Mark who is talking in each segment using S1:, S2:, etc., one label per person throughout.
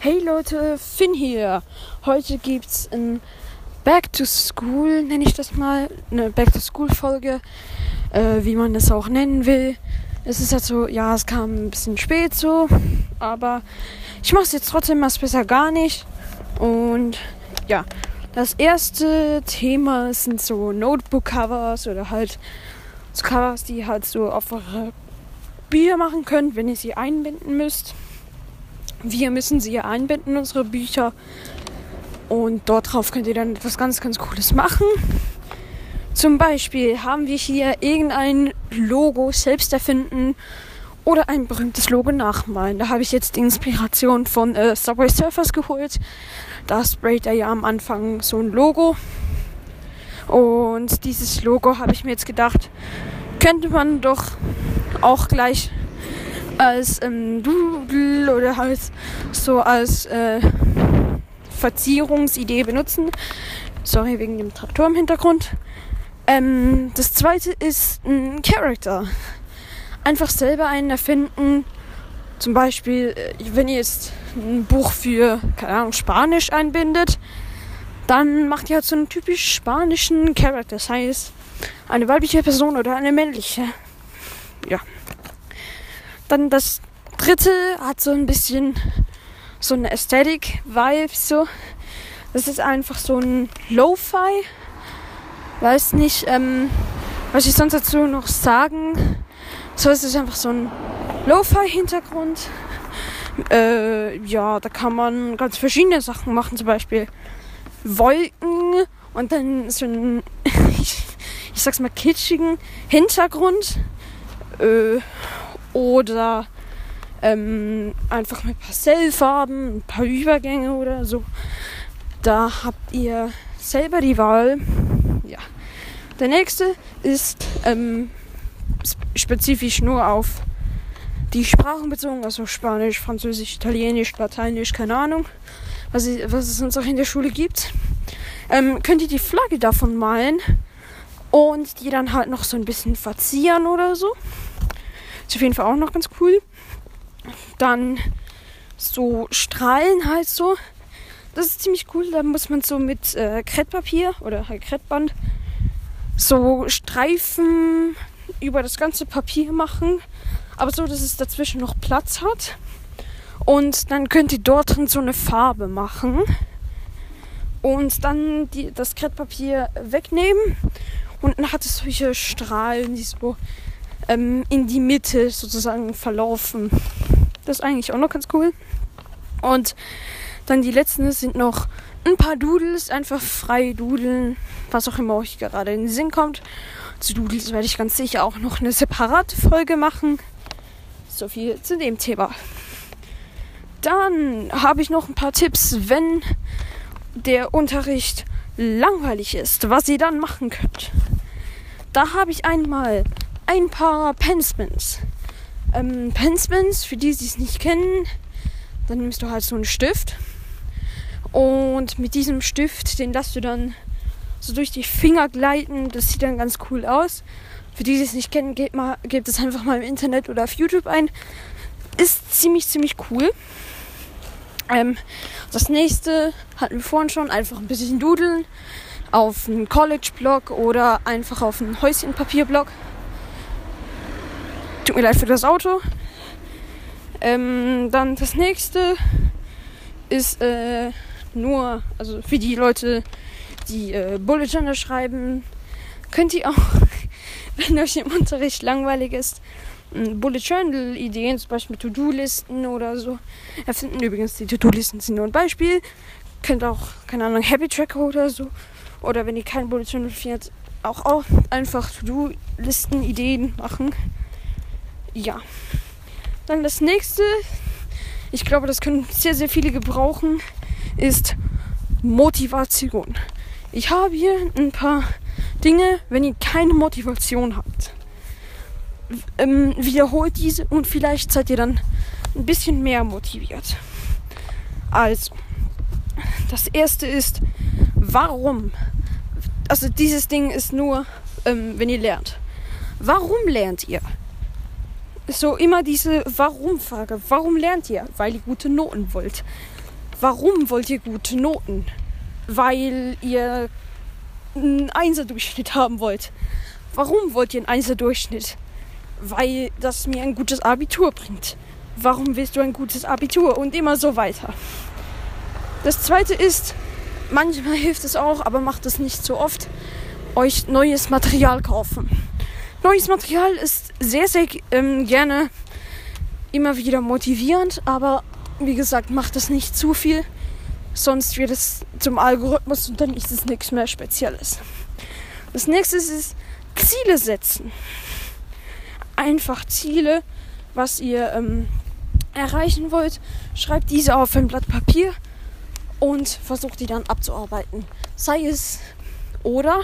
S1: Hey Leute, Finn hier. Heute gibt's ein Back to School, nenne ich das mal, eine Back to School Folge, äh, wie man das auch nennen will. Es ist halt so, ja, es kam ein bisschen spät so, aber ich mache es jetzt trotzdem was besser gar nicht. Und ja, das erste Thema sind so Notebook-Covers oder halt so Covers, die halt so auf eure Bücher machen könnt, wenn ihr sie einbinden müsst. Wir müssen sie ja einbinden, unsere Bücher. Und dort drauf könnt ihr dann etwas ganz, ganz Cooles machen. Zum Beispiel haben wir hier irgendein Logo selbst erfinden oder ein berühmtes Logo nachmalen. Da habe ich jetzt die Inspiration von äh, Subway Surfers geholt. Da sprayt er ja am Anfang so ein Logo. Und dieses Logo habe ich mir jetzt gedacht, könnte man doch auch gleich als ähm, Doodle oder halt so als äh, Verzierungsidee benutzen. Sorry wegen dem Traktor im Hintergrund. Ähm, das zweite ist ein Character. Einfach selber einen erfinden. Zum Beispiel, äh, wenn ihr jetzt ein Buch für, keine Ahnung, Spanisch einbindet, dann macht ihr halt so einen typisch spanischen Charakter. Das heißt, eine weibliche Person oder eine männliche. Ja. Dann das dritte hat so ein bisschen so eine Aesthetic-Vibe, so. Das ist einfach so ein Lo-Fi. Weiß nicht, ähm, was ich sonst dazu noch sagen. So ist es einfach so ein Lo-Fi-Hintergrund. Äh, ja, da kann man ganz verschiedene Sachen machen, zum Beispiel Wolken und dann so ein, ich, ich sag's mal, kitschigen Hintergrund. Äh, oder ähm, einfach mit Pastellfarben, ein paar Übergänge oder so. Da habt ihr selber die Wahl. Ja. Der nächste ist ähm, spezifisch nur auf die Sprachen bezogen, also Spanisch, Französisch, Italienisch, Lateinisch, keine Ahnung, was, ich, was es sonst auch in der Schule gibt. Ähm, könnt ihr die Flagge davon malen und die dann halt noch so ein bisschen verzieren oder so. Ist auf jeden Fall auch noch ganz cool. Dann so Strahlen halt so. Das ist ziemlich cool. Da muss man so mit äh, Krettpapier oder halt Krettband so Streifen über das ganze Papier machen. Aber so, dass es dazwischen noch Platz hat. Und dann könnt ihr dort drin so eine Farbe machen. Und dann die, das Krettpapier wegnehmen. Und dann hat es solche Strahlen, die so ähm, in die Mitte sozusagen verlaufen. Das ist eigentlich auch noch ganz cool. Und dann die letzten sind noch ein paar Doodles, einfach frei dudeln, was auch immer euch gerade in den Sinn kommt. Zu Doodles werde ich ganz sicher auch noch eine separate Folge machen. So viel zu dem Thema. Dann habe ich noch ein paar Tipps, wenn der Unterricht langweilig ist, was ihr dann machen könnt. Da habe ich einmal ein paar Penspins. Ähm, Penspins, für die, die es nicht kennen, dann nimmst du halt so einen Stift. Und mit diesem Stift, den lässt du dann so durch die Finger gleiten. Das sieht dann ganz cool aus. Für die, die es nicht kennen, gebt, mal, gebt es einfach mal im Internet oder auf YouTube ein. Ist ziemlich, ziemlich cool. Ähm, das nächste hatten wir vorhin schon. Einfach ein bisschen dudeln. Auf einen College-Blog oder einfach auf einen Häuschenpapier-Blog. Tut mir leid für das Auto. Ähm, dann das nächste ist äh, nur, also für die Leute, die äh, Bullet Journal schreiben, könnt ihr auch, wenn euch im Unterricht langweilig ist, Bullet Journal Ideen, zum Beispiel To-Do-Listen oder so erfinden. Übrigens, die To-Do-Listen sind nur ein Beispiel. Könnt auch, keine Ahnung, Happy Tracker oder so. Oder wenn ihr kein Bullet Journal findet, auch, auch einfach To-Do-Listen Ideen machen. Ja. Dann das nächste, ich glaube, das können sehr, sehr viele gebrauchen, ist Motivation. Ich habe hier ein paar Dinge, wenn ihr keine Motivation habt. Ähm, wiederholt diese und vielleicht seid ihr dann ein bisschen mehr motiviert. Also, das erste ist, warum? Also dieses Ding ist nur, ähm, wenn ihr lernt. Warum lernt ihr? So immer diese Warum-Frage. Warum lernt ihr? Weil ihr gute Noten wollt. Warum wollt ihr gute Noten? Weil ihr einen Einser-Durchschnitt haben wollt. Warum wollt ihr einen Einser-Durchschnitt? Weil das mir ein gutes Abitur bringt. Warum willst du ein gutes Abitur? Und immer so weiter. Das zweite ist, manchmal hilft es auch, aber macht es nicht so oft, euch neues Material kaufen. Neues Material ist sehr, sehr ähm, gerne immer wieder motivierend, aber wie gesagt, macht es nicht zu viel, sonst wird es zum Algorithmus und dann ist es nichts mehr Spezielles. Das nächste ist Ziele setzen. Einfach Ziele, was ihr ähm, erreichen wollt. Schreibt diese auf ein Blatt Papier und versucht die dann abzuarbeiten. Sei es oder,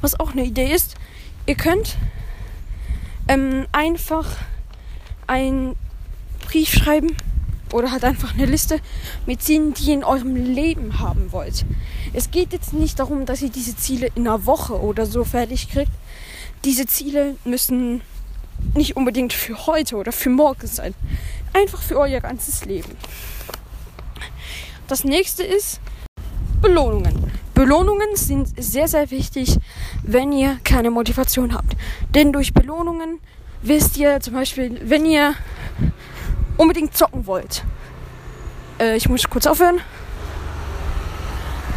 S1: was auch eine Idee ist, ihr könnt ähm, einfach einen Brief schreiben oder halt einfach eine Liste mit Zielen, die ihr in eurem Leben haben wollt. Es geht jetzt nicht darum, dass ihr diese Ziele in einer Woche oder so fertig kriegt. Diese Ziele müssen nicht unbedingt für heute oder für morgen sein. Einfach für euer ganzes Leben. Das nächste ist Belohnungen. Belohnungen sind sehr, sehr wichtig, wenn ihr keine Motivation habt. Denn durch Belohnungen wisst ihr zum Beispiel, wenn ihr unbedingt zocken wollt. Äh, ich muss kurz aufhören.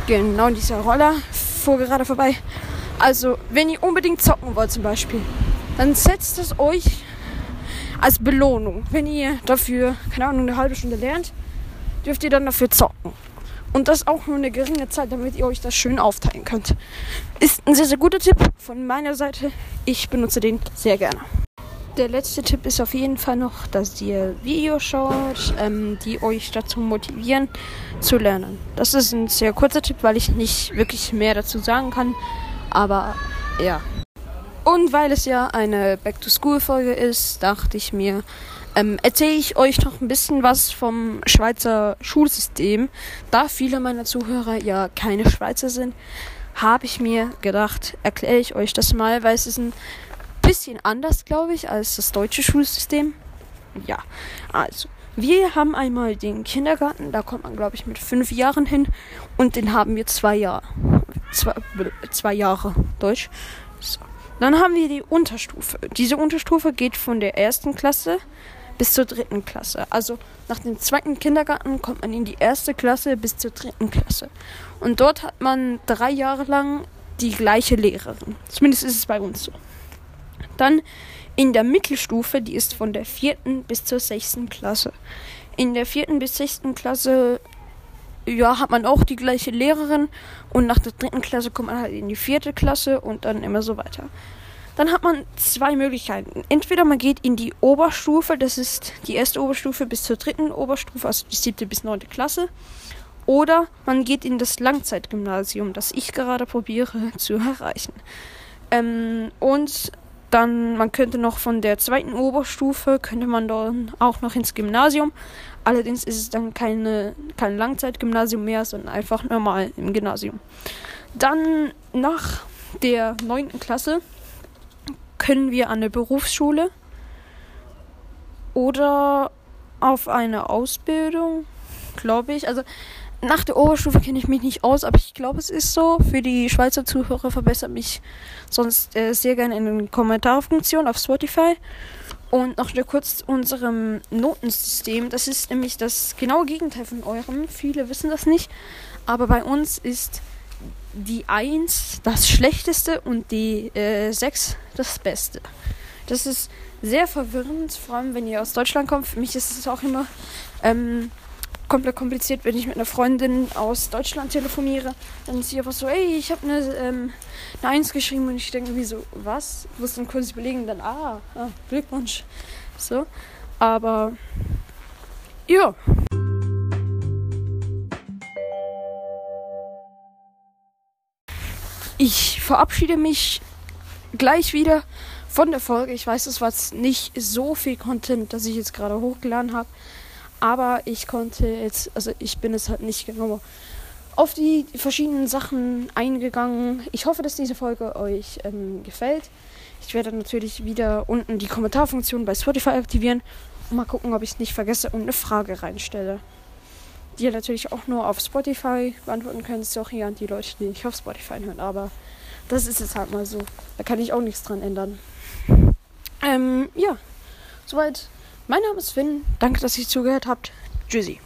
S1: Genau, dieser Roller fuhr gerade vorbei. Also, wenn ihr unbedingt zocken wollt zum Beispiel, dann setzt es euch als Belohnung. Wenn ihr dafür, keine Ahnung, eine halbe Stunde lernt, dürft ihr dann dafür zocken. Und das auch nur eine geringe Zeit, damit ihr euch das schön aufteilen könnt. Ist ein sehr, sehr guter Tipp von meiner Seite. Ich benutze den sehr gerne. Der letzte Tipp ist auf jeden Fall noch, dass ihr Videos schaut, ähm, die euch dazu motivieren zu lernen. Das ist ein sehr kurzer Tipp, weil ich nicht wirklich mehr dazu sagen kann. Aber ja. Und weil es ja eine Back-to-School-Folge ist, dachte ich mir, ähm, erzähle ich euch noch ein bisschen was vom Schweizer Schulsystem. Da viele meiner Zuhörer ja keine Schweizer sind, habe ich mir gedacht, erkläre ich euch das mal, weil es ist ein bisschen anders, glaube ich, als das deutsche Schulsystem. Ja, also. Wir haben einmal den Kindergarten, da kommt man, glaube ich, mit fünf Jahren hin. Und den haben wir zwei Jahre. Zwei, zwei Jahre Deutsch. So. Dann haben wir die Unterstufe. Diese Unterstufe geht von der ersten Klasse bis zur dritten Klasse. Also nach dem zweiten Kindergarten kommt man in die erste Klasse bis zur dritten Klasse. Und dort hat man drei Jahre lang die gleiche Lehrerin. Zumindest ist es bei uns so. Dann in der Mittelstufe, die ist von der vierten bis zur sechsten Klasse. In der vierten bis sechsten Klasse ja, hat man auch die gleiche Lehrerin und nach der dritten Klasse kommt man halt in die vierte Klasse und dann immer so weiter. Dann hat man zwei Möglichkeiten. Entweder man geht in die Oberstufe, das ist die erste Oberstufe bis zur dritten Oberstufe, also die siebte bis neunte Klasse. Oder man geht in das Langzeitgymnasium, das ich gerade probiere zu erreichen. Ähm, und dann, man könnte noch von der zweiten Oberstufe, könnte man dann auch noch ins Gymnasium. Allerdings ist es dann keine, kein Langzeitgymnasium mehr, sondern einfach normal im Gymnasium. Dann nach der neunten Klasse können wir an eine Berufsschule oder auf eine Ausbildung, glaube ich. Also nach der Oberstufe kenne ich mich nicht aus, aber ich glaube, es ist so. Für die Schweizer Zuhörer verbessert mich sonst äh, sehr gerne in den Kommentarfunktion auf Spotify. Und noch kurz unserem Notensystem. Das ist nämlich das genaue Gegenteil von eurem. Viele wissen das nicht. Aber bei uns ist die 1 das Schlechteste und die äh, 6 das Beste. Das ist sehr verwirrend, vor allem wenn ihr aus Deutschland kommt. Für mich ist es auch immer ähm, komplett kompliziert, wenn ich mit einer Freundin aus Deutschland telefoniere. Dann ist sie einfach so, ey, ich habe eine, ähm, eine Eins geschrieben und ich denke wie so, was? Muss dann kurz überlegen, dann, ah, ah, Glückwunsch. So. Aber ja. Ich verabschiede mich gleich wieder von der Folge. Ich weiß, es war nicht so viel Content, das ich jetzt gerade hochgeladen habe. Aber ich konnte jetzt, also ich bin es halt nicht genau auf die verschiedenen Sachen eingegangen. Ich hoffe, dass diese Folge euch ähm, gefällt. Ich werde natürlich wieder unten die Kommentarfunktion bei Spotify aktivieren und mal gucken, ob ich es nicht vergesse und eine Frage reinstelle. Die ihr natürlich auch nur auf Spotify beantworten auch hier an die Leute, die nicht auf Spotify hören. Aber das ist jetzt halt mal so. Da kann ich auch nichts dran ändern. Ähm, ja. Soweit. Mein Name ist Finn. Danke, dass ihr zugehört habt. Tschüssi.